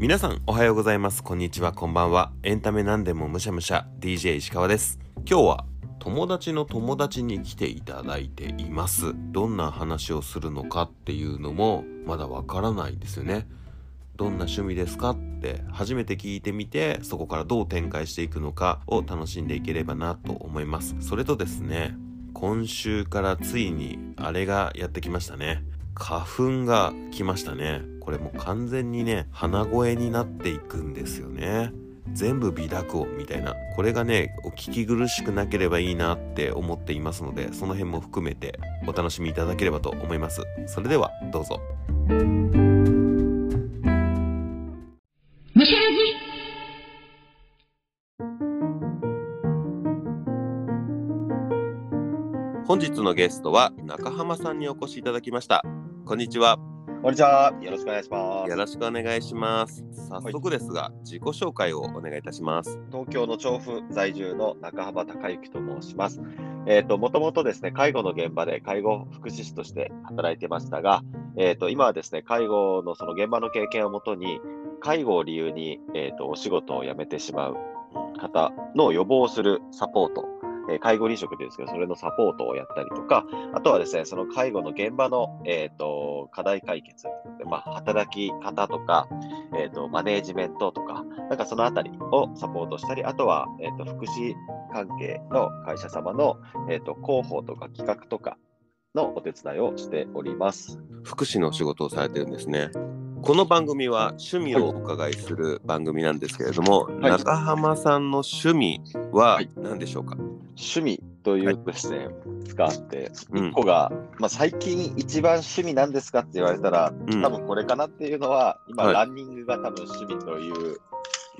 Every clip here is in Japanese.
皆さんおはようございます。こんにちは。こんばんは。エンタメなんでもむしゃむしゃ。DJ 石川です。今日は友達の友達に来ていただいています。どんな話をするのかっていうのもまだわからないですよね。どんな趣味ですかって初めて聞いてみてそこからどう展開していくのかを楽しんでいければなと思います。それとですね今週からついにあれがやってきましたね。花粉が来ましたね。これもう完全にね鼻声になっていくんですよね。全部微濁音みたいな。これがねお聞き苦しくなければいいなって思っていますのでその辺も含めてお楽しみいただければと思います。それではどうぞ。本日のゲストは中浜さんにお越しいただきましたこんにちはこんにちは。よろしくお願いします。よろしくお願いします早速ですが、自己紹介をお願いいたします東京の調布在住の中浜隆之と申します。えっ、と、もともとですね、介護の現場で介護福祉士として働いてましたが、えっ、と、今はですね、介護のその現場の経験をもとに、介護を理由に、えっ、と、お仕事を辞めてしまう方の予防をするサポート、え介護離職ですけど、それのサポートをやったりとか、あとはですね、その介護の現場の、えっ、と、課題解決で、まあ、働き方とか、えっ、と、マネージメントとか、なんかそのあたりをサポートしたり、あとは、えっ、と、福祉関係の会社様の、えっ、と、広報とか企画とかのお手伝いをしております。福祉の仕事をされてるんですねこの番組は趣味をお伺いする番組なんですけれども、い。中浜さんの趣味ははい。何でしょうか、趣味というとですね、使って、うん。一個が、まあ、最近一番趣味なんですかって言われたら、うん。多分これかなっていうのは、今、はい。ランニングが多分趣味という、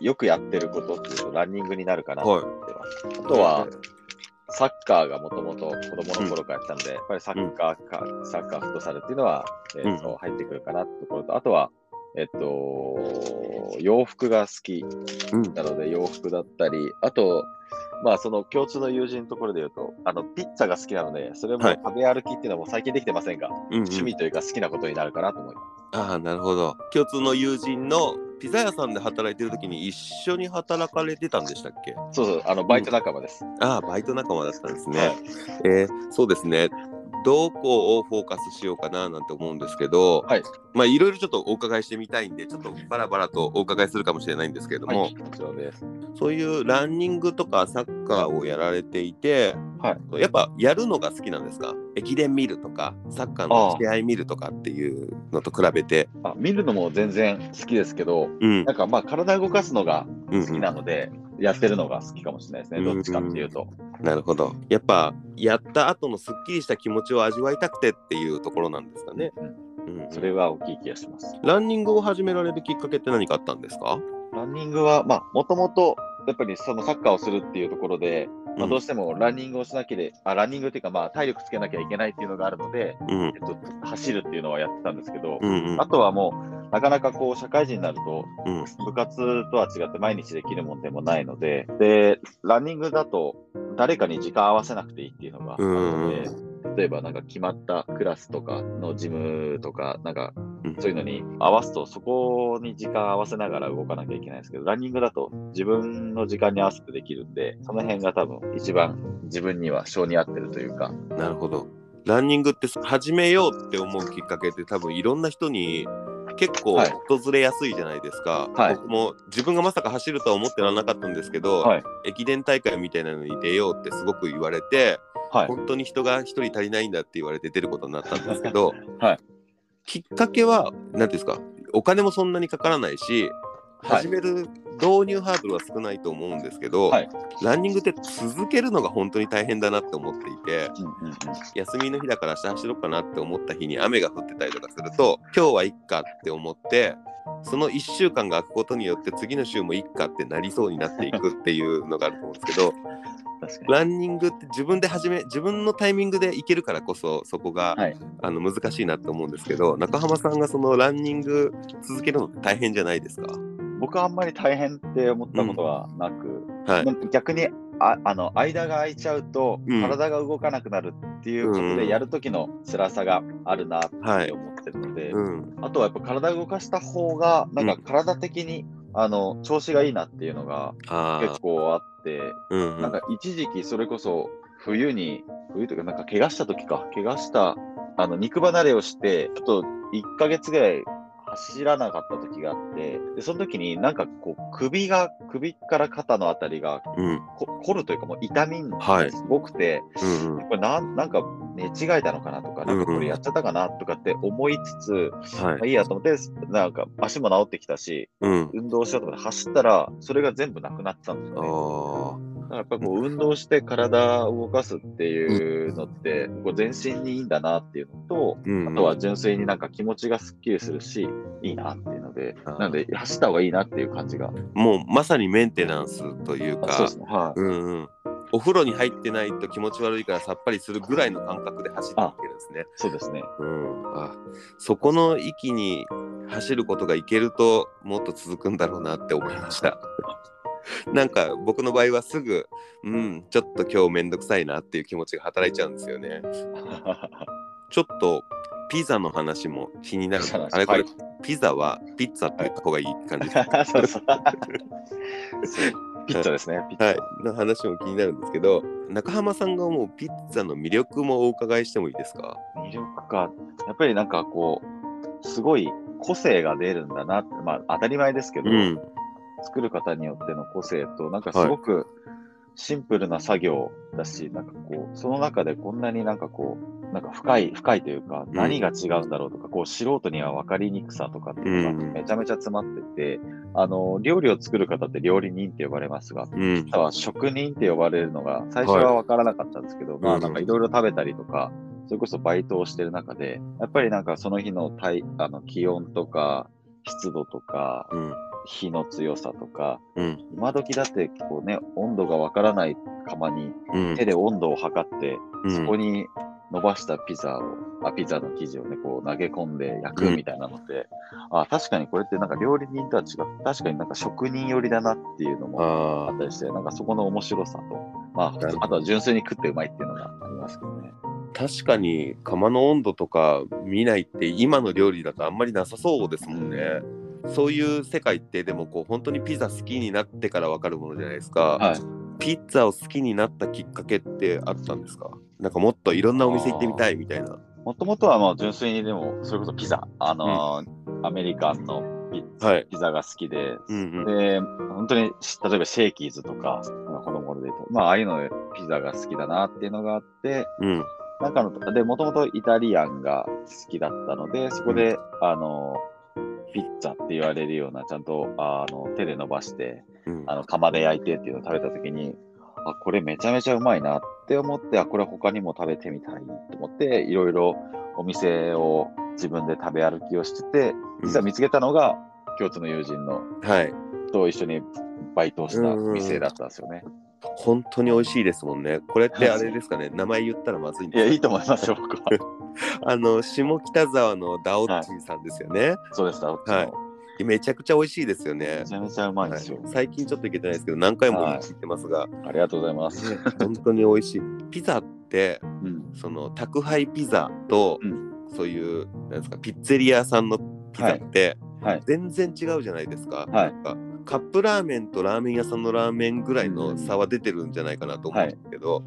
よくやってることっていうと、ランニングになるかなと思ってます。あとは、サッカーがもともと子供の頃からやってたので、やっぱりサッカーか、サッカー、フットサルっていうのは、えーと入ってくるかなってところと、あとは、えっと、洋服が好きうん。なので洋服だったり、あと、まあその共通の友人のところで言うと、あの、ピッツァが好きなので、それもはい。食べ歩きっていうのも最近できてませんが、うんうん。趣味というか好きなことになるかなと思います。ああなるほど。共通の友人のピザ屋さんで働いてる時に一緒に働かれてたんでしたっけ？そうそう、あの、バイト仲間です。ああバイト仲間だったんですね、はい。えーそうですねどこをフォーカスしようかななんて思うんですけど、はい。まあいろいろちょっとお伺いしてみたいんでちょっとバラバラとお伺いするかもしれないんですけれども、はい。そういうランニングとかサッカーをやられていて、はやっぱやるのが好きなんですか？駅伝見るとかサッカーの試合見るとかっていうのと比べて。あ見るのも全然好きですけど、うん。なんかまあ体動かすのがうん好きなので、やってるのが好きかもしれないですね、うんどっちかっていうと。なるほど。やっぱやった後のすっきりした気持ちを味わいたくてっていうところなんですかね。うんうんそれは大きい気がします。ランニングを始められるきっかけって何かあったんですか？ランニングは、まあ、もともと、やっぱりそのサッカーをするっていうところで、まあ、うんどうしてもランニングをしなきゃで、あ、ランニングっていうか、まあ、体力つけなきゃいけないっていうのがあるので、うんえっと、走るっていうのはやってたんですけど、うんうんあとはもう、なかなかこう、社会人になると、うん。部活とは違って毎日できるもんでもないので、で、ランニングだと、誰かに時間合わせなくていいっていうのがあるので、例えばなんか決まったクラスとかのジムとか、なんかうん。そういうのに合わすと、そこに時間合わせながら動かなきゃいけないんですけど、ランニングだと自分の時間に合わせてできるんで、その辺が多分一番自分には性に合ってるというか、なるほど。ランニングって始めようって思うきっかけって多分いろんな人に結構はい。訪れやすいじゃないですか。はい。僕も自分がまさか走るとは思ってらなかったんですけど、はい。駅伝大会みたいなのに出ようってすごく言われて、はい。本当に人が一人足りないんだって言われて出ることになったんですけど、はい。きっかけは何ていうんですかお金もそんなにかからないし、はい。始める導入ハードルは少ないと思うんですけど、はい。ランニングって続けるのが本当に大変だなって思っていてうんうんうん。休みの日だから明日走ろうかなって思った日に雨が降ってたりとかすると今日はいっかって思ってその1週間が空くことによって次の週もいっかってなりそうになっていくっていうのがあると思うんですけど。ランニングって自分で始め自分のタイミングでいけるからこそそこが、はいあの難しいなって思うんですけど中浜さんがそのランニング続けるのって大変じゃないですか？僕はあんまり大変って思ったことはなく、はい。まあ逆にああの間が空いちゃうと、うん。体が動かなくなるっていうことうんで、やるときの辛さがあるなってはい思ってるので、うん。あとはやっぱ体を動かした方が、なんかうん体的に、あの調子がいいなっていうのがあ結構あって、あ。うん、うん。なんか一時期それこそ冬に、冬というかなんか怪我した時か、怪我した、あの肉離れをして、ちょっと1ヶ月ぐらい走らなかった時があって、で、その時になんかこう首が、首から肩のあたりがうん。こ凝るというかもう痛みはいがすごくて、うんうん。これなんなんか寝違えたのかなとか、なんかこれやっちゃったかなとかって思いつつ、はいまあ、いいやと思って、なんか足も治ってきたし、うん。運動しようと思って走ったら、それが全部なくなってたんですよね。やっぱう運動して体を動かすっていうのって、こう全身にいいんだなっていうのと、うん。あとは純粋になんか気持ちがすっきりするし、いいなっていうので、なので走った方がいいなっていう感じが。もうまさにメンテナンスというか。そうですね。はい。うんうん。お風呂に入ってないと気持ち悪いからさっぱりするぐらいの感覚で走っていけるんですね。そうですね。うん。あ、そこの域に走ることがいけるともっと続くんだろうなって思いました。なんか僕の場合はすぐ、うん、ちょっと今日めんどくさいなっていう気持ちが働いちゃうんですよね。ちょっとピザの話も気になるあれこれ、はいピザはピッツァって言った方がいい感じ。そうそう。そうピッツァですね。ピッツァ。はい、の話も気になるんですけど、中浜さんが思うピッツァの魅力もお伺いしてもいいですか？魅力か。やっぱりなんかこう、すごい個性が出るんだなって、まあ当たり前ですけど、うん。作る方によっての個性と、なんかすごくシンプルな作業だし、なんかこう、その中でこんなになんかこう、なんか深い、深いというか、ん何が違うんだろうとか、こう、素人には分かりにくさとかっていうのうんがめちゃめちゃ詰まってて、あの、料理を作る方って料理人って呼ばれますが、うん。あとは職人って呼ばれるのが、最初は分からなかったんですけど、まうんあなんかいろいろ食べたりとか、それこそバイトをしてる中で、やっぱりなんかその日の体あの気温とか、湿度とか、うん。火の強さとか、うん。今時だってこうね、温度がわからない釜にうん。手で温度を測って、うんそこに伸ばしたピザを、あピザの生地をね、こう投げ込んで焼くみたいなのって、あ確かにこれってなんか料理人とは違う。確かになんか職人寄りだなっていうのもああったりして、なんかそこの面白さと、まあ、あとは純粋に食ってうまいっていうのがありますけどね。あ、確かに釜の温度とか見ないって今の料理だとあんまりなさそうですもんね。そういう世界ってでもこう本当にピザ好きになってからわかるものじゃないですか。はい。ピッツァを好きになったきっかけってあったんですか？なんかもっといろんなお店行ってみたいみたいな。もともとはもう純粋にでも、それこそピザ、あのーアメリカンのピはい。ピザが好きで、うんうん。で、本当にし、例えばシェイキーズとか、子供でまあ、ああいうのでピザが好きだなっていうのがあって、うん。なんかの、で、もともとイタリアンが好きだったので、そこで、あの、ピッツァって言われるような、ちゃんと、あの、手で伸ばして、うんあの、窯で焼いてっていうのを食べたときに、あ、これめちゃめちゃうまいなって思って、あ、これ他にも食べてみたいと思って、いろいろお店を自分で食べ歩きをしてて、実は見つけたのが、共通の友人のはい。と一緒にバイトをした店だったんですよね。本当に美味しいですもんね。これってあれですかね、名前言ったらまずいんいや、ですか？いいと思いますよ、僕は。あの、下北沢のダオッチーさんですよね。そうです、だ、はいめちゃくちゃ美味しいですよねめ。ちゃめちゃうまいんですよ。はい最近ちょっと行けてないですけど、何回も行ってますが、ありがとうございます。本当に美味しい。ピザって、うん。その宅配ピザと、うんそういうなんですかピッツェリアさんのピザって、はい。全然違うじゃないですか。はいなんかカップラーメンとラーメン屋さんのラーメンぐらいの差は出てるんじゃないかなと思うんですけど、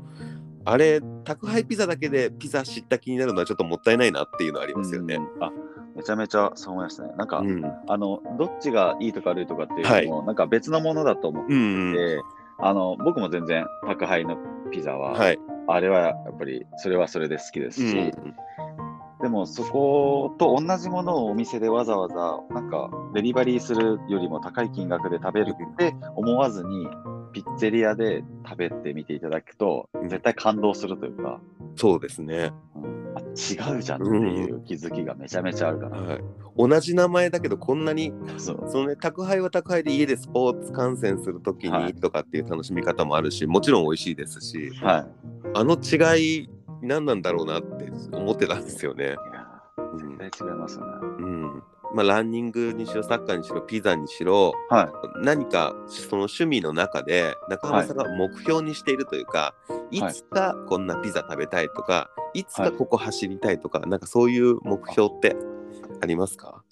あれ宅配ピザだけでピザ知った気になるのはちょっともったいないなっていうのはありますよね。うんあ、めちゃめちゃそう思いますね。なんか、うん、あの、どっちがいいとか悪いとかっていうのも、なんか別のものだと思って、うんうんあの、僕も全然宅配のピザは、はい。あれはやっぱり、それはそれで好きですし、うんでもそこと同じものをお店でわざわざなんかデリバリーするよりも高い金額で食べるって思わずにピッツェリアで食べてみていただくとうん。絶対感動するというか、そうですね、うん。あ違うじゃんっていう気づきがめちゃめちゃあるから、はい。同じ名前だけどこんなにそう。そのね宅配は宅配で家でスポーツ観戦するときはい。にとかっていう楽しみ方もあるし、もちろん美味しいですしはい。あの違い何なんだろうなって思ってたんですよね。いやうん。絶対違いますよね。うん、まあ、ランニングにしろサッカーにしろピザにしろは何かその趣味の中で中浜さんが目標にしているというか、い、つかこんなピザ食べたいとかい。つかここ走りたいとか、なんかそういう目標ってありますか？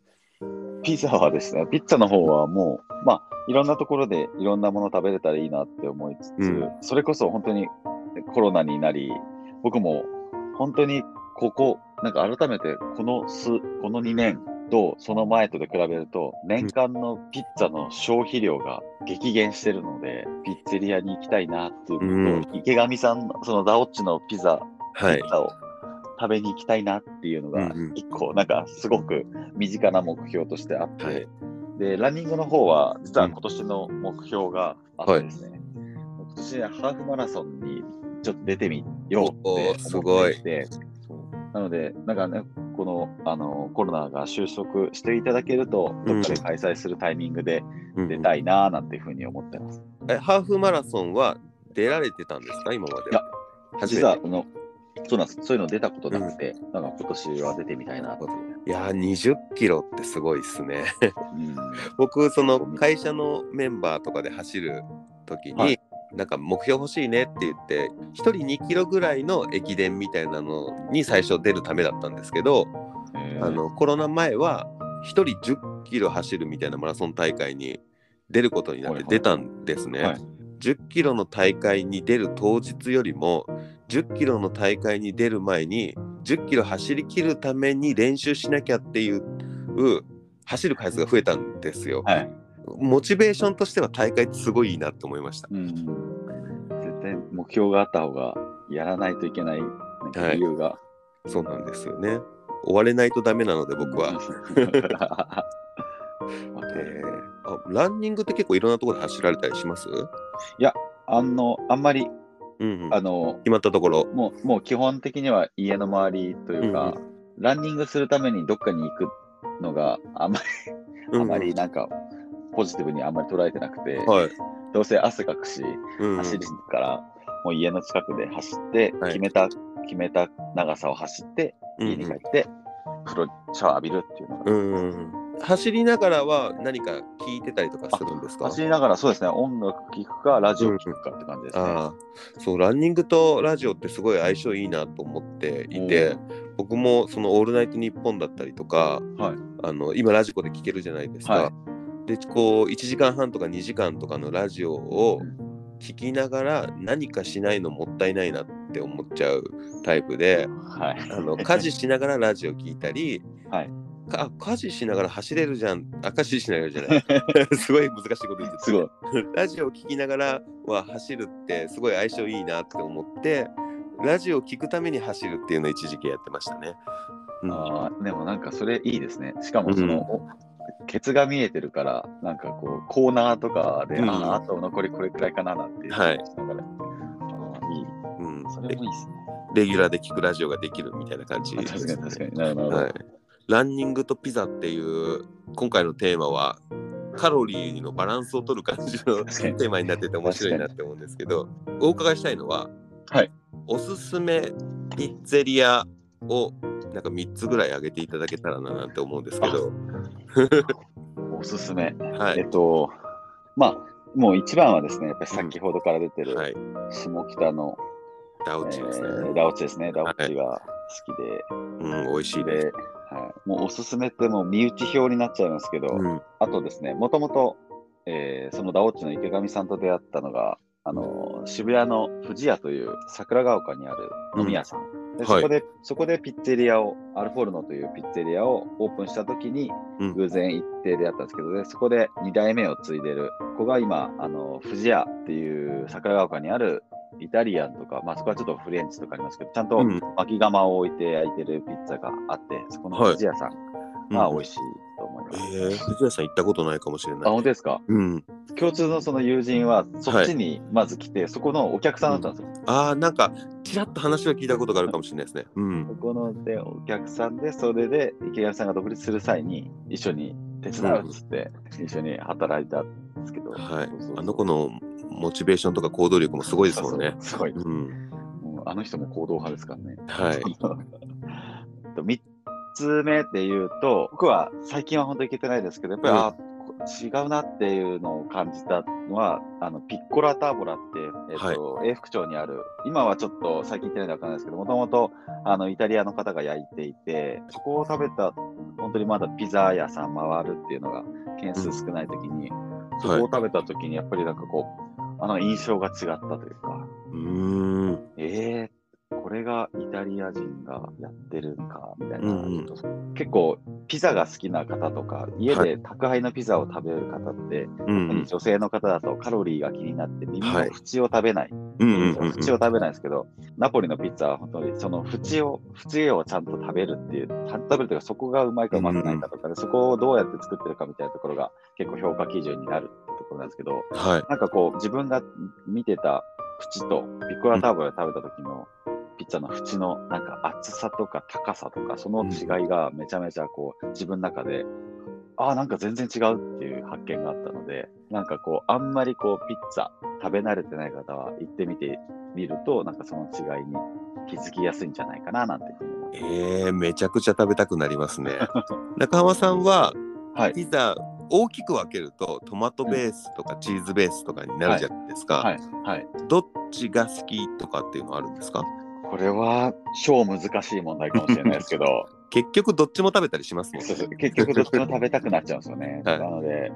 い。ピザはですね、ピッツァの方はもう、まあ、いろんなところでいろんなもの食べれたらいいなって思いつつ、うん。それこそ本当にコロナになり、僕も本当にここ、なんか改めてこの数、この2年とその前とで比べると、年間のピッツァの消費量が激減してるので、ピッツェリアに行きたいなっていうのと、池上さんの、そのダオッチのピザ、はい。ピッツァを食べに行きたいなっていうのがうんうん、一個、なんかすごく身近な目標としてあって、はい。で、ランニングの方は、実は今年の目標があってですね、今年ハーフマラソンにちょっと出てみようって思ってい。て、なので、なんかね、このあのコロナが収束していただけると、どっかで開催するタイミングでうん出たいなーなんていうふうに思ってます。えハーフマラソンは出られてたんですか？今までいや実はあのそうなんです。そういうの出たことなくて、なんか今年は出てみたいなって。いう。いやー20キロってすごいっすね。うん。僕その会社のメンバーとかで走る時に、はいなんか目標欲しいねって言って1人2キロぐらいの駅伝みたいなのに最初出るためだったんですけど、えーあのコロナ前は1人10キロ走るみたいなマラソン大会に出ることになっはいはいて出たんですね。はい10キロの大会に出る当日よりも10キロの大会に出る前に10キロ走り切るために練習しなきゃっていう走る回数が増えたんですよ。はい。モチベーションとしては大会ってすごいいいなって思いました。うん。絶対目標があった方がやらないといけない理由が。そうなんですよね。追われないとダメなので僕は。えーあランニングって結構いろんなところで走られたりします？あの、あんまり、うんうん、あの、決まったところ。もう、もう基本的には家の周りというか、ランニングするためにどっかに行くのがあんまり、あまりなんか、ポジティブにあんまり捉えてなくて、はい。どうせ汗かくし、うん。うん走るから、もう家の近くで走って、はい。決めた、決めた長さを走って、家に帰って、風呂、シャワー浴びるっていうのが、うんうん。うん走りながらは何か聞いてたりとかするんですか？走りながらそうですね、音楽聴くか、ラジオ聴くかって感じですね。ああそうランニングとラジオってすごい相性いいなと思っていて僕もその「オールナイトニッポン」だったりとかはい。あの今ラジコで聞けるじゃないですか。はいでこう1時間半とか2時間とかのラジオを聞きながら何かしないのもったいないなって思っちゃうタイプではい。あの家事しながらラジオ聞いたり、はいかあ家事しながら走れるじゃんあ家事しながらじゃない すごい難しいこと言ってたすごい。ラジオを聞きながらは走るってすごい相性いいなって思ってラジオを聞くために走るっていうのを一時期やってましたね。うんあーでもなんかそれいいですね。しかもその、うんおケツが見えてるから、なんかこう、コーナーとかで、うんああ、あと残りこれくらいかななんていう。はいしながらあーいい。うんそれもいいですね。レギュラーで聞くラジオができるみたいな感じあです確かに確かに。なるほど。はい、ランニングとピザっていう今回のテーマはカロリーのバランスを取る感じのテーマになってて面白いなって思うんですけどお伺いしたいのは、はい、おすすめピッツェリアをなんか3つぐらい挙げていただけたらななんて思うんですけど、おすすめ。はい。えっと、まあ、もう一番はですね、やっぱり先ほどから出てる、はい、下北の、ダウえチですね、ーダオチですね。ダオチが好きで、うん、美味しいです。で、はい、もうおすすめってもう身内表になっちゃいますけど、うん、あとですね、もともと、えーそのダオッチの池上さんと出会ったのが、あの渋谷の富士屋という桜ヶ丘にある飲み屋さん。ではい。そこで、そこでピッツェリアを、アルフォルノというピッツェリアをオープンしたときに、うん。偶然行って出会ったんですけど、でそこで2代目を継いでる子が今、あの富士屋っていう桜ヶ丘にあるイタリアンとか、まあそこはちょっとフレンチとかありますけど、ちゃんとうん。巻き窯を置いて焼いてるピッツァがあって、そこの富士屋さんが美味しいと思います。えー、藤谷さん行ったことないかもしれあ、ない。本当ですか？うん、共通のその友人はそっちにまず来て、そこのお客さんだったんですよ。ああ、なんか、ちらっと話は聞いたことがあるかもしれないですね。うんそ。このでお客さんで、それで池上さんが独立する際に一緒に手伝うっつって、一緒に働いたんですけど、はい。あの子のモチベーションとか行動力もすごいですもんね。すごい。うん。あの人も行動派ですからね。はい。と 3つ目で言うと、僕は最近は本当に行けてないですけど、やっぱり、うん。あ違うなっていうのを感じたのは、あのピッコラターボラって、えっと永福町にある、今はちょっと最近行ってないんでわかんないですけど、もともとあのイタリアの方が焼いていて、そこを食べた、本当にまだピザ屋さん回るっていうのが件数少ない時に、そこを食べた時にやっぱりなんかこう、あの印象が違ったというか、うーん。えがイタリア人がやってるんか、みたいな、うんうん結構ピザが好きな方とか、家で宅配のピザを食べる方って、うんうん。女性の方だとカロリーが気になって耳のはい縁を食べない。うんうんうんうん。縁を食べないですけど、ナポリのピッツァは本当にその縁を、縁をちゃんと食べるっていう、ちゃんと食べるというか、そこがうまいかうまくないかとかで、そこをどうやって作ってるかみたいなところが結構評価基準になるってところなんですけど、はい。なんかこう、自分が見てた縁と、ピッコラターボで食べた時のピッツァの縁のなんか厚さとか高さとか、その違いがめちゃめちゃこう、自分の中で、ああ、なんか全然違うっていう発見があったので、なんかこう、あんまりこう、ピッツァ食べ慣れてない方は行ってみてみると、なんかその違いに気づきやすいんじゃないかな、なんていうふうに思います。えー、めちゃくちゃ食べたくなりますね。中浜さんは、はい。ピザ、大きく分けると、トマトベースとかチーズベースとかになるじゃないですか。はい。はい。どっちが好きとかっていうのはあるんですか？これは超難しい問題かもしれないですけど、結局どっちも食べたりしますもんそうそう結局どっちも食べたくなっちゃうんですよね。はいなので、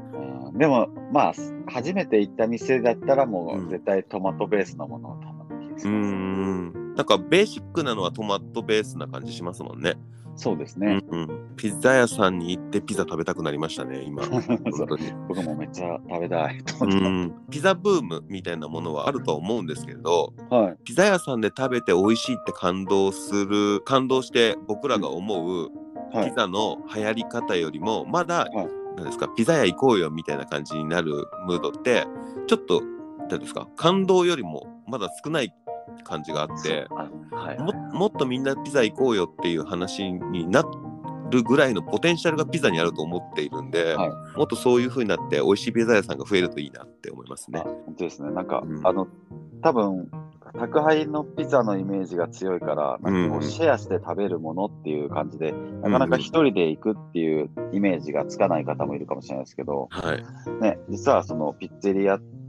うん、でもまあ、初めて行った店だったらもう絶対トマトベースのものを頼む気がしうーます。ん。なんかベーシックなのはトマトベースな感じしますもんね。そうですね。うんうん。ピザ屋さんに行ってピザ食べたくなりましたね、今。僕もめっちゃ食べたいとうん。ピザブームみたいなものはあるとは思うんですけれど、はい。ピザ屋さんで食べて美味しいって感動する、感動して僕らが思うはい。ピザの流行り方よりも、まだ、はいなんですか、ピザ屋行こうよみたいな感じになるムードって、ちょっと、なんですか、感動よりもまだ少ない感じがあって、あはい、ももっとみんなピザ行こうよっていう話になるぐらいのポテンシャルがピザにあると思っているんで、はいもっとそういう風になって美味しいピザ屋さんが増えるといいなって思いますねあ。本当ですね。なんか、うんあの、多分宅配のピザのイメージが強いから、なんかシェアして食べるものっていう感じで、なかなか一人で行くっていうイメージがつかない方もいるかもしれないですけど、はい。ね、実はそのピッツェリアって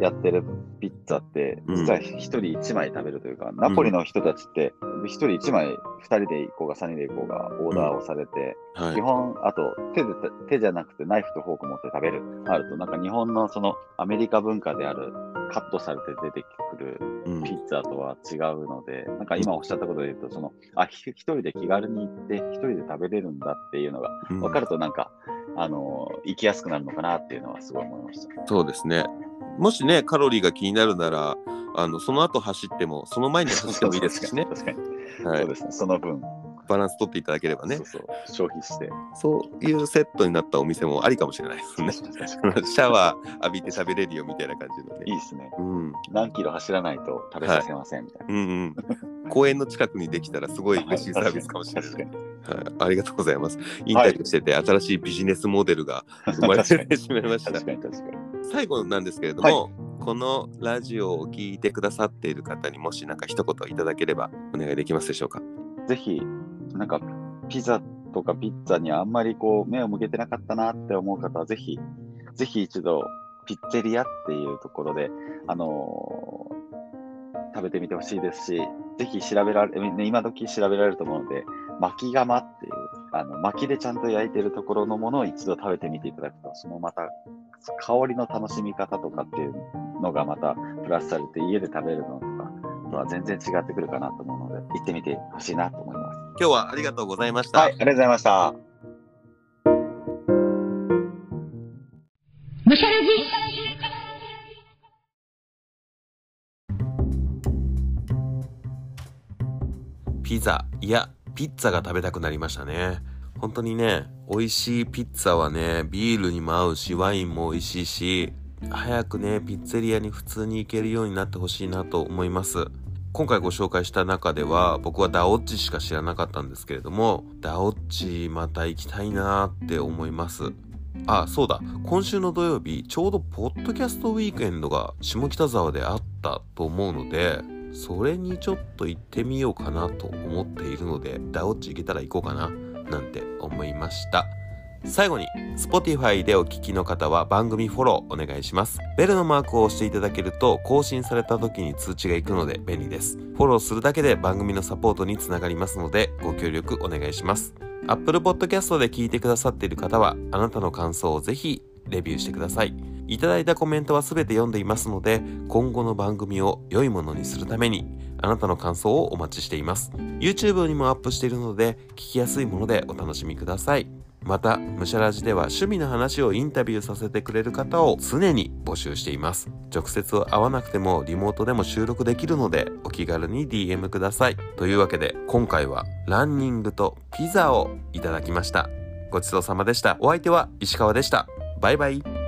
やってるピッツァって、うん実は一人一枚食べるというか、ナポリの人たちって、一人一枚、二人で行こうが三人で行こうがオーダーをされて、はい基。本、あと手で、手じゃなくてナイフとフォーク持って食べる。あると、なんか日本のそのアメリカ文化であるカットされて出てくるうんピッツァとは違うので、なんか今おっしゃったことで言うと、その、あ、ひ一人で気軽に行って、一人で食べれるんだっていうのがうん分かるとなんか、あのー行きやすくなるのかなっていうのはすごい思いました。そうですね。もしね、カロリーが気になるなら、あのその後走っても、その前に走ってもいいですしね。確かに。はい、そうですね。その分、バランス取っていただければねそう、そう、消費して。そういうセットになったお店もありかもしれないですね。シャワー浴びて食べれるよみたいな感じのね。いいですね。うん、何キロ走らないと食べさせませんみたいな。うんうん。公園の近くにできたらすごい嬉しいサービスかもしれない。はい、ありがとうございます。インタビューしてて、新しいビジネスモデルが 生まれてしまいました。最後なんですけれども、このラジオを聞いてくださっている方にもし何か一言いただければお願いできますでしょうか？ぜひ、なんか、ピザとかピッツァにあんまりこう、目を向けてなかったなって思う方は、ぜひ、ぜひ一度、ピッツェリアっていうところで、あのー食べてみてほしいですし、ぜひ調べられ、ね今時調べられると思うので、巻き窯っていう、あの、薪でちゃんと焼いてるところのものを一度食べてみていただくと、そのまた、香りの楽しみ方とかっていうのがまたプラスされて、家で食べるのとかとは全然違ってくるかなと思うので、行ってみてほしいなと思います。今日はありがとうございました。はい、ありがとうございました。むしゃらじピザいやピッツァが食べたくなりましたね。本当にね美味しいピッツァはねビールにも合うしワインも美味しいし早くねピッツェリアに普通に行けるようになってほしいなと思います。今回ご紹介した中では僕はダオッチしか知らなかったんですけれどもダオッチまた行きたいなーって思います。あそうだ。今週の土曜日ちょうどポッドキャストウィークエンドが下北沢であったと思うのでそれにちょっと行ってみようかなと思っているのでダオッチ行けたら行こうかななんて思いました。最後に Spotify でお聞きの方は番組フォローお願いします。ベルのマークを押していただけると更新された時に通知が行くので便利です。フォローするだけで番組のサポートにつながりますのでご協力お願いします。Apple Podcast で聞いてくださっている方はあなたの感想をぜひレビューしてください。いただいたコメントはすべて読んでいますので今後の番組を良いものにするためにあなたの感想をお待ちしています YouTube にもアップしているので聞きやすいものでお楽しみくださいまた、むしゃらじでは趣味の話をインタビューさせてくれる方を常に募集しています。直接会わなくてもリモートでも収録できるのでお気軽に DM ください。というわけで今回はランニングとピザをいただきました。ごちそうさまでした。お相手は石川でした。バイバイ。